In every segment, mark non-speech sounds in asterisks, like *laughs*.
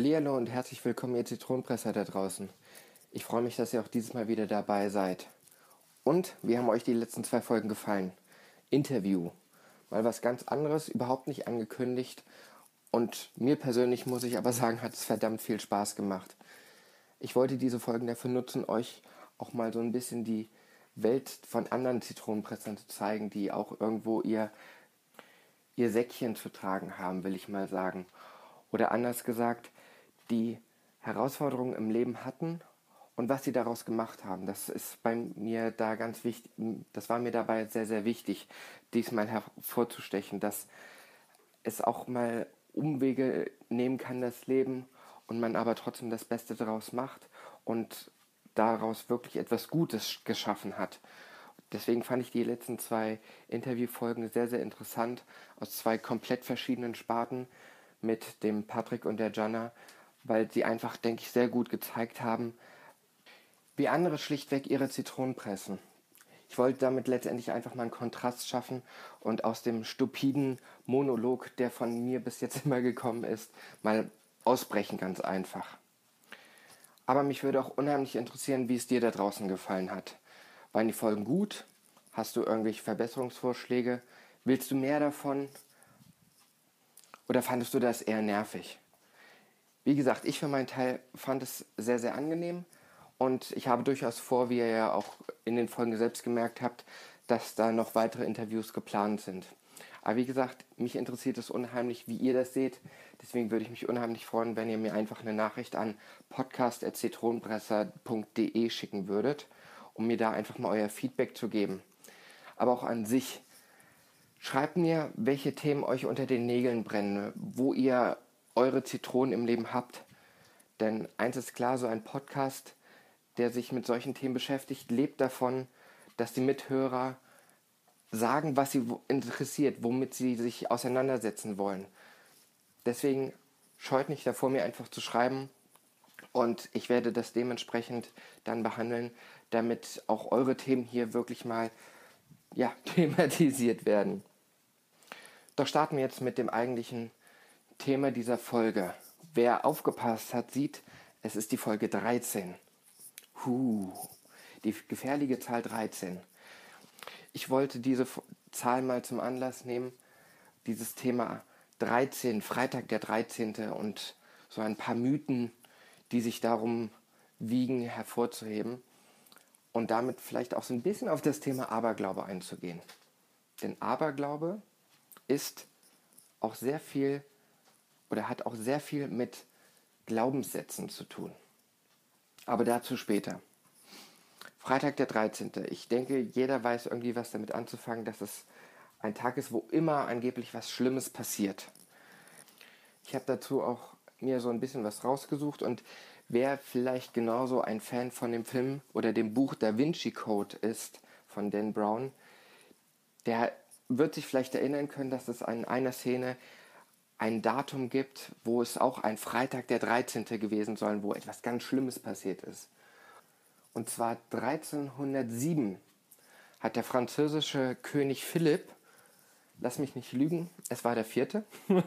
Hallihallo und herzlich willkommen, ihr Zitronenpresser da draußen. Ich freue mich, dass ihr auch dieses Mal wieder dabei seid. Und wie haben euch die letzten zwei Folgen gefallen? Interview. Mal was ganz anderes, überhaupt nicht angekündigt. Und mir persönlich muss ich aber sagen, hat es verdammt viel Spaß gemacht. Ich wollte diese Folgen dafür nutzen, euch auch mal so ein bisschen die Welt von anderen Zitronenpressern zu zeigen, die auch irgendwo ihr, ihr Säckchen zu tragen haben, will ich mal sagen. Oder anders gesagt, die Herausforderungen im Leben hatten und was sie daraus gemacht haben. Das ist bei mir da ganz wichtig, das war mir dabei sehr, sehr wichtig, diesmal hervorzustechen, dass es auch mal Umwege nehmen kann, das Leben, und man aber trotzdem das Beste daraus macht und daraus wirklich etwas Gutes geschaffen hat. Deswegen fand ich die letzten zwei Interviewfolgen sehr, sehr interessant aus zwei komplett verschiedenen Sparten mit dem Patrick und der Jana weil sie einfach, denke ich, sehr gut gezeigt haben, wie andere schlichtweg ihre Zitronen pressen. Ich wollte damit letztendlich einfach mal einen Kontrast schaffen und aus dem stupiden Monolog, der von mir bis jetzt *laughs* immer gekommen ist, mal ausbrechen ganz einfach. Aber mich würde auch unheimlich interessieren, wie es dir da draußen gefallen hat. Waren die Folgen gut? Hast du irgendwelche Verbesserungsvorschläge? Willst du mehr davon? Oder fandest du das eher nervig? Wie gesagt, ich für meinen Teil fand es sehr, sehr angenehm und ich habe durchaus vor, wie ihr ja auch in den Folgen selbst gemerkt habt, dass da noch weitere Interviews geplant sind. Aber wie gesagt, mich interessiert es unheimlich, wie ihr das seht. Deswegen würde ich mich unheimlich freuen, wenn ihr mir einfach eine Nachricht an podcast.zitronenpresser.de schicken würdet, um mir da einfach mal euer Feedback zu geben. Aber auch an sich. Schreibt mir, welche Themen euch unter den Nägeln brennen, wo ihr eure Zitronen im Leben habt. Denn eins ist klar, so ein Podcast, der sich mit solchen Themen beschäftigt, lebt davon, dass die Mithörer sagen, was sie interessiert, womit sie sich auseinandersetzen wollen. Deswegen scheut nicht davor, mir einfach zu schreiben und ich werde das dementsprechend dann behandeln, damit auch eure Themen hier wirklich mal ja, *laughs* thematisiert werden. Doch starten wir jetzt mit dem eigentlichen Thema dieser Folge. Wer aufgepasst hat, sieht, es ist die Folge 13. Huh, die gefährliche Zahl 13. Ich wollte diese Zahl mal zum Anlass nehmen, dieses Thema 13, Freitag der 13. und so ein paar Mythen, die sich darum wiegen, hervorzuheben und damit vielleicht auch so ein bisschen auf das Thema Aberglaube einzugehen. Denn Aberglaube ist auch sehr viel oder hat auch sehr viel mit Glaubenssätzen zu tun. Aber dazu später. Freitag der 13. Ich denke, jeder weiß irgendwie was damit anzufangen, dass es ein Tag ist, wo immer angeblich was Schlimmes passiert. Ich habe dazu auch mir so ein bisschen was rausgesucht und wer vielleicht genauso ein Fan von dem Film oder dem Buch Da Vinci Code ist von Dan Brown, der wird sich vielleicht erinnern können, dass es an einer Szene ein Datum gibt, wo es auch ein Freitag der 13. gewesen soll, wo etwas ganz Schlimmes passiert ist. Und zwar 1307 hat der französische König Philipp, lass mich nicht lügen, es war der vierte, *laughs*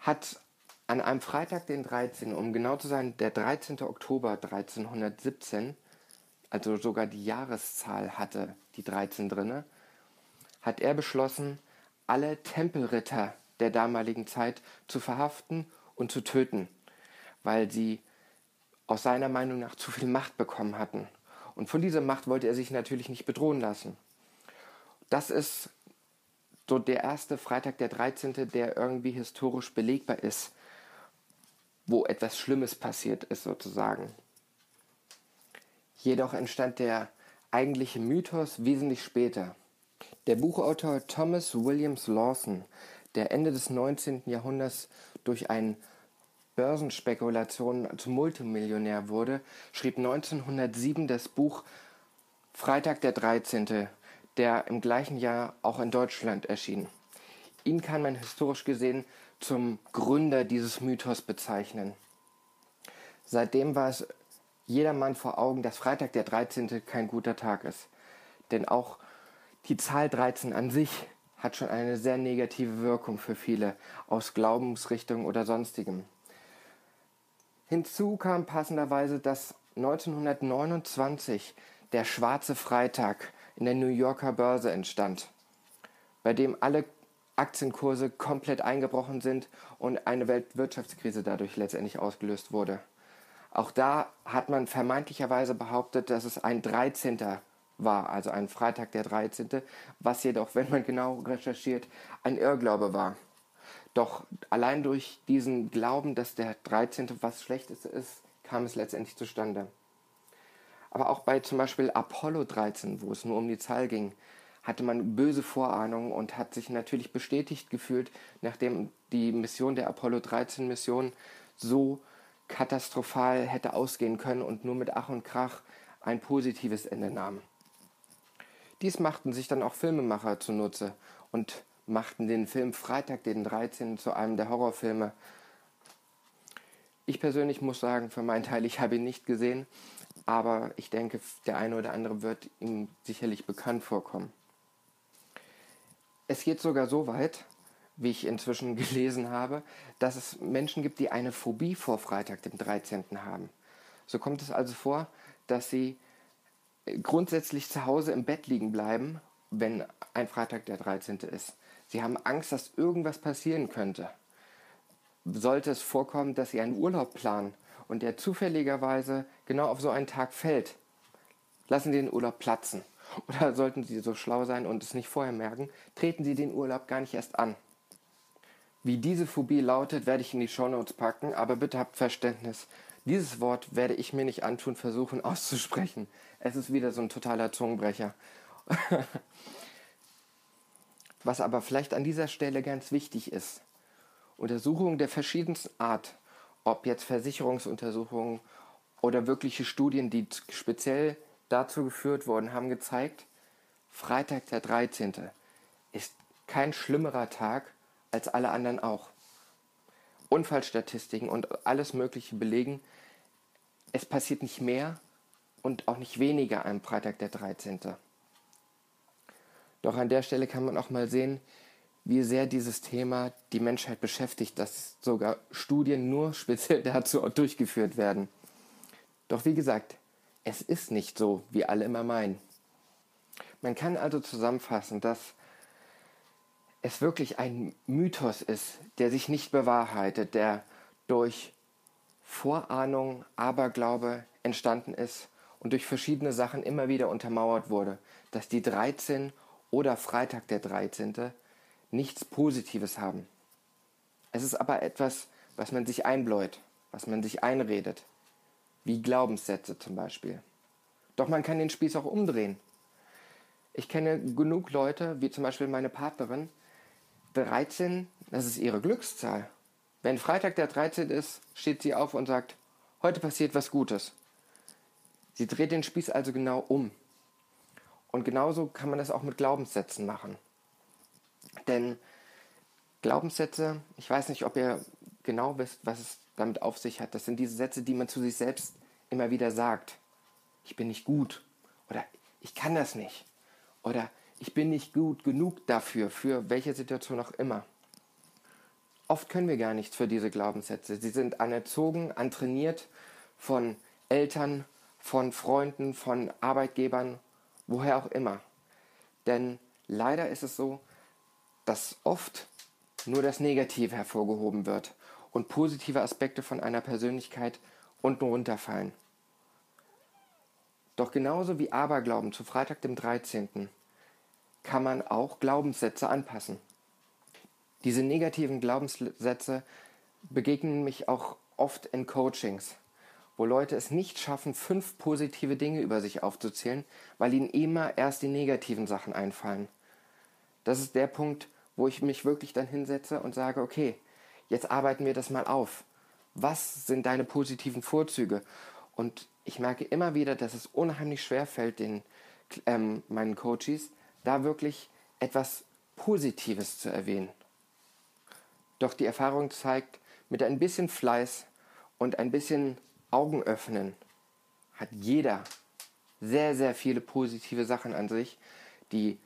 hat an einem Freitag, den 13., um genau zu sein, der 13. Oktober 1317, also sogar die Jahreszahl hatte die 13 drinne, hat er beschlossen, alle Tempelritter der damaligen Zeit zu verhaften und zu töten, weil sie aus seiner Meinung nach zu viel Macht bekommen hatten. Und von dieser Macht wollte er sich natürlich nicht bedrohen lassen. Das ist so der erste Freitag der 13., der irgendwie historisch belegbar ist, wo etwas Schlimmes passiert ist sozusagen. Jedoch entstand der eigentliche Mythos wesentlich später. Der Buchautor Thomas Williams Lawson der Ende des 19. Jahrhunderts durch einen Börsenspekulation zum Multimillionär wurde, schrieb 1907 das Buch Freitag der 13., der im gleichen Jahr auch in Deutschland erschien. Ihn kann man historisch gesehen zum Gründer dieses Mythos bezeichnen. Seitdem war es jedermann vor Augen, dass Freitag der 13. kein guter Tag ist. Denn auch die Zahl 13 an sich hat schon eine sehr negative Wirkung für viele aus Glaubensrichtungen oder sonstigem. Hinzu kam passenderweise, dass 1929 der Schwarze Freitag in der New Yorker Börse entstand, bei dem alle Aktienkurse komplett eingebrochen sind und eine Weltwirtschaftskrise dadurch letztendlich ausgelöst wurde. Auch da hat man vermeintlicherweise behauptet, dass es ein 13. war, also ein Freitag der 13., was jedoch, wenn man genau recherchiert, ein Irrglaube war. Doch allein durch diesen Glauben, dass der 13. was Schlechtes ist, kam es letztendlich zustande. Aber auch bei zum Beispiel Apollo 13, wo es nur um die Zahl ging, hatte man böse Vorahnungen und hat sich natürlich bestätigt gefühlt, nachdem die Mission der Apollo 13 Mission so katastrophal hätte ausgehen können und nur mit Ach und Krach ein positives Ende nahm. Dies machten sich dann auch Filmemacher zunutze und machten den Film Freitag den 13. zu einem der Horrorfilme. Ich persönlich muss sagen, für meinen Teil, ich habe ihn nicht gesehen, aber ich denke, der eine oder andere wird ihm sicherlich bekannt vorkommen. Es geht sogar so weit, wie ich inzwischen *laughs* gelesen habe, dass es Menschen gibt, die eine Phobie vor Freitag, dem 13. haben. So kommt es also vor, dass sie grundsätzlich zu Hause im Bett liegen bleiben, wenn ein Freitag der 13. ist. Sie haben Angst, dass irgendwas passieren könnte. Sollte es vorkommen, dass sie einen Urlaub planen und der zufälligerweise genau auf so einen Tag fällt, lassen Sie den Urlaub platzen. *laughs* Oder sollten Sie so schlau sein und es nicht vorher merken, treten Sie den Urlaub gar nicht erst an. Wie diese Phobie lautet, werde ich in die Shownotes packen, aber bitte habt Verständnis. Dieses Wort werde ich mir nicht antun, versuchen auszusprechen. Es ist wieder so ein totaler Zungenbrecher. *laughs* Was aber vielleicht an dieser Stelle ganz wichtig ist. Untersuchungen der verschiedensten Art, ob jetzt Versicherungsuntersuchungen oder wirkliche Studien, die speziell dazu geführt wurden, haben gezeigt, Freitag der 13. ist kein schlimmerer Tag als alle anderen auch. Unfallstatistiken und alles Mögliche belegen, es passiert nicht mehr und auch nicht weniger am Freitag der 13. Doch an der Stelle kann man auch mal sehen, wie sehr dieses Thema die Menschheit beschäftigt, dass sogar Studien nur *laughs* speziell dazu durchgeführt werden. Doch wie gesagt, es ist nicht so, wie alle immer meinen. Man kann also zusammenfassen, dass es wirklich ein Mythos ist, der sich nicht bewahrheitet, der durch Vorahnung, Aberglaube entstanden ist und durch verschiedene Sachen immer wieder untermauert wurde, dass die 13 oder Freitag der 13. nichts Positives haben. Es ist aber etwas, was man sich einbläut, was man sich einredet, wie Glaubenssätze zum Beispiel. Doch man kann den Spieß auch umdrehen. Ich kenne genug Leute, wie zum Beispiel meine Partnerin, 13, das ist ihre Glückszahl. Wenn Freitag der 13 ist, steht sie auf und sagt, heute passiert was Gutes. Sie dreht den Spieß also genau um. Und genauso kann man das auch mit Glaubenssätzen machen. Denn Glaubenssätze, ich weiß nicht, ob ihr genau wisst, was es damit auf sich hat. Das sind diese Sätze, die man zu sich selbst immer wieder sagt. Ich bin nicht gut. Oder ich kann das nicht. Oder ich bin nicht gut genug dafür, für welche Situation auch immer. Oft können wir gar nichts für diese Glaubenssätze. Sie sind anerzogen, antrainiert von Eltern, von Freunden, von Arbeitgebern, woher auch immer. Denn leider ist es so, dass oft nur das Negative hervorgehoben wird und positive Aspekte von einer Persönlichkeit unten runterfallen. Doch genauso wie Aberglauben zu Freitag dem 13 kann man auch Glaubenssätze anpassen. Diese negativen Glaubenssätze begegnen mich auch oft in Coachings, wo Leute es nicht schaffen, fünf positive Dinge über sich aufzuzählen, weil ihnen immer erst die negativen Sachen einfallen. Das ist der Punkt, wo ich mich wirklich dann hinsetze und sage, okay, jetzt arbeiten wir das mal auf. Was sind deine positiven Vorzüge? Und ich merke immer wieder, dass es unheimlich schwer fällt, den, ähm, meinen Coaches, da wirklich etwas Positives zu erwähnen. Doch die Erfahrung zeigt, mit ein bisschen Fleiß und ein bisschen Augen öffnen hat jeder sehr, sehr viele positive Sachen an sich, die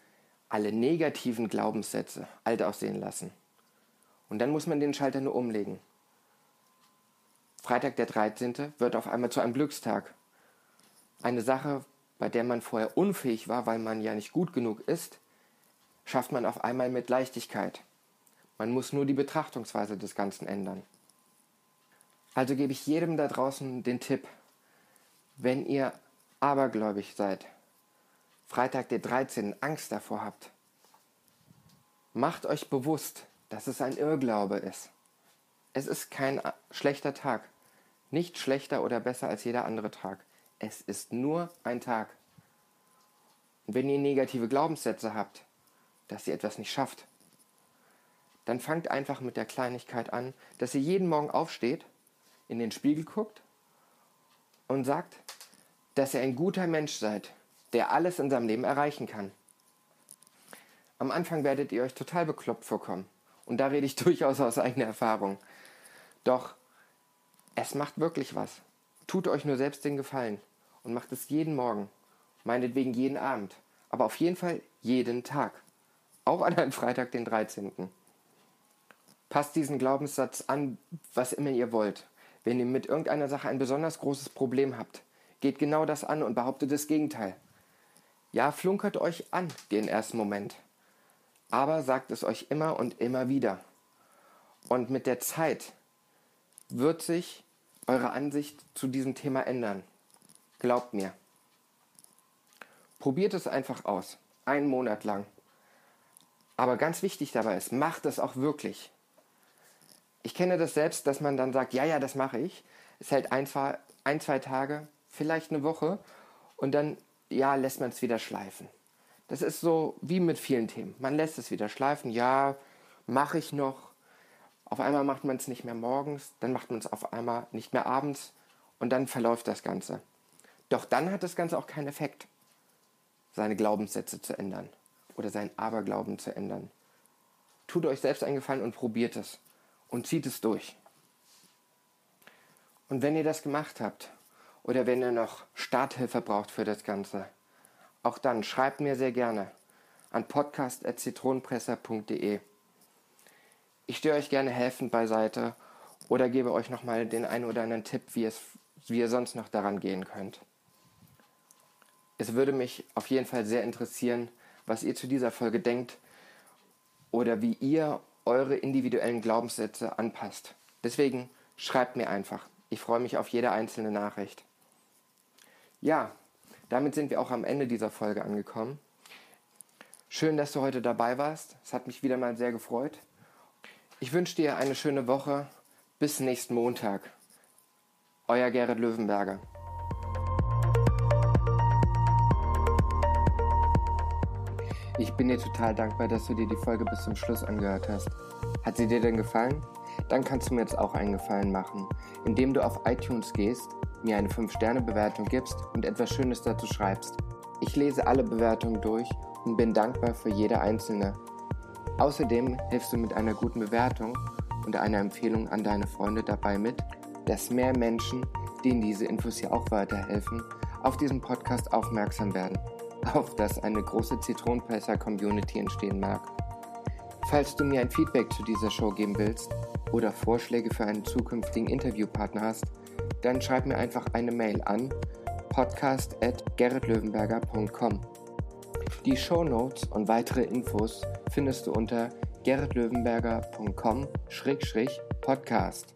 alle negativen Glaubenssätze alt aussehen lassen. Und dann muss man den Schalter nur umlegen. Freitag der 13. wird auf einmal zu einem Glückstag. Eine Sache, bei der man vorher unfähig war, weil man ja nicht gut genug ist, schafft man auf einmal mit Leichtigkeit. Man muss nur die Betrachtungsweise des Ganzen ändern. Also gebe ich jedem da draußen den Tipp, wenn ihr abergläubig seid, Freitag der 13. Angst davor habt, macht euch bewusst, dass es ein Irrglaube ist. Es ist kein schlechter Tag. Nicht schlechter oder besser als jeder andere Tag. Es ist nur ein Tag. Und wenn ihr negative Glaubenssätze habt, dass ihr etwas nicht schafft, dann fangt einfach mit der Kleinigkeit an, dass ihr jeden Morgen aufsteht, in den Spiegel guckt und sagt, dass ihr ein guter Mensch seid, der alles in seinem Leben erreichen kann. Am Anfang werdet ihr euch total bekloppt vorkommen. Und da rede ich *laughs* durchaus aus eigener Erfahrung. Doch es macht wirklich was. Tut euch nur selbst den Gefallen und macht es jeden Morgen, meinetwegen jeden Abend, aber auf jeden Fall jeden Tag. Auch an einem Freitag, den 13. Passt diesen Glaubenssatz an, was immer ihr wollt. Wenn ihr mit irgendeiner Sache ein besonders großes Problem habt, geht genau das an und behauptet das Gegenteil. Ja, flunkert euch an den ersten Moment, aber sagt es euch immer und immer wieder. Und mit der Zeit wird sich eure Ansicht zu diesem Thema ändern. Glaubt mir. Probiert es einfach aus. Einen Monat lang. Aber ganz wichtig dabei ist, macht es auch wirklich. Ich kenne das selbst, dass man dann sagt, ja, ja, das mache ich. Es hält ein, ein, zwei Tage, vielleicht eine Woche und dann, ja, lässt man es wieder schleifen. Das ist so wie mit vielen Themen. Man lässt es wieder schleifen, ja, mache ich noch. Auf einmal macht man es nicht mehr morgens, dann macht man es auf einmal nicht mehr abends und dann verläuft das Ganze. Doch dann hat das Ganze auch keinen Effekt, seine Glaubenssätze zu ändern oder sein Aberglauben zu ändern. Tut euch selbst einen Gefallen und probiert es und zieht es durch. Und wenn ihr das gemacht habt oder wenn ihr noch Starthilfe braucht für das Ganze, auch dann schreibt mir sehr gerne an podcast.zitronenpresser.de. Ich stehe euch gerne helfend beiseite oder gebe euch nochmal den einen oder anderen Tipp, wie, es, wie ihr sonst noch daran gehen könnt. Es würde mich auf jeden Fall sehr interessieren, was ihr zu dieser Folge denkt oder wie ihr eure individuellen Glaubenssätze anpasst. Deswegen schreibt mir einfach. Ich freue mich auf jede einzelne Nachricht. Ja, damit sind wir auch am Ende dieser Folge angekommen. Schön, dass du heute dabei warst. Es hat mich wieder mal sehr gefreut. Ich wünsche dir eine schöne Woche. Bis nächsten Montag. Euer Gerrit Löwenberger. Ich bin dir total dankbar, dass du dir die Folge bis zum Schluss angehört hast. Hat sie dir denn gefallen? Dann kannst du mir jetzt auch einen Gefallen machen, indem du auf iTunes gehst, mir eine 5-Sterne-Bewertung gibst und etwas Schönes dazu schreibst. Ich lese alle Bewertungen durch und bin dankbar für jede einzelne. Außerdem hilfst du mit einer guten Bewertung und einer Empfehlung an deine Freunde dabei mit, dass mehr Menschen, denen diese Infos hier auch weiterhelfen, auf diesen Podcast aufmerksam werden auf dass eine große Zitronenpresser-Community entstehen mag. Falls du mir ein Feedback zu dieser Show geben willst oder Vorschläge für einen zukünftigen Interviewpartner hast, dann schreib mir einfach eine Mail an podcast.gerritlöwenberger.com. Die Show Notes und weitere Infos findest du unter gerritlöwenberger.com-podcast.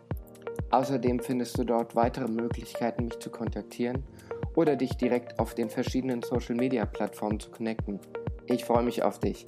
Außerdem findest du dort weitere Möglichkeiten, mich zu kontaktieren oder dich direkt auf den verschiedenen Social-Media-Plattformen zu connecten. Ich freue mich auf dich.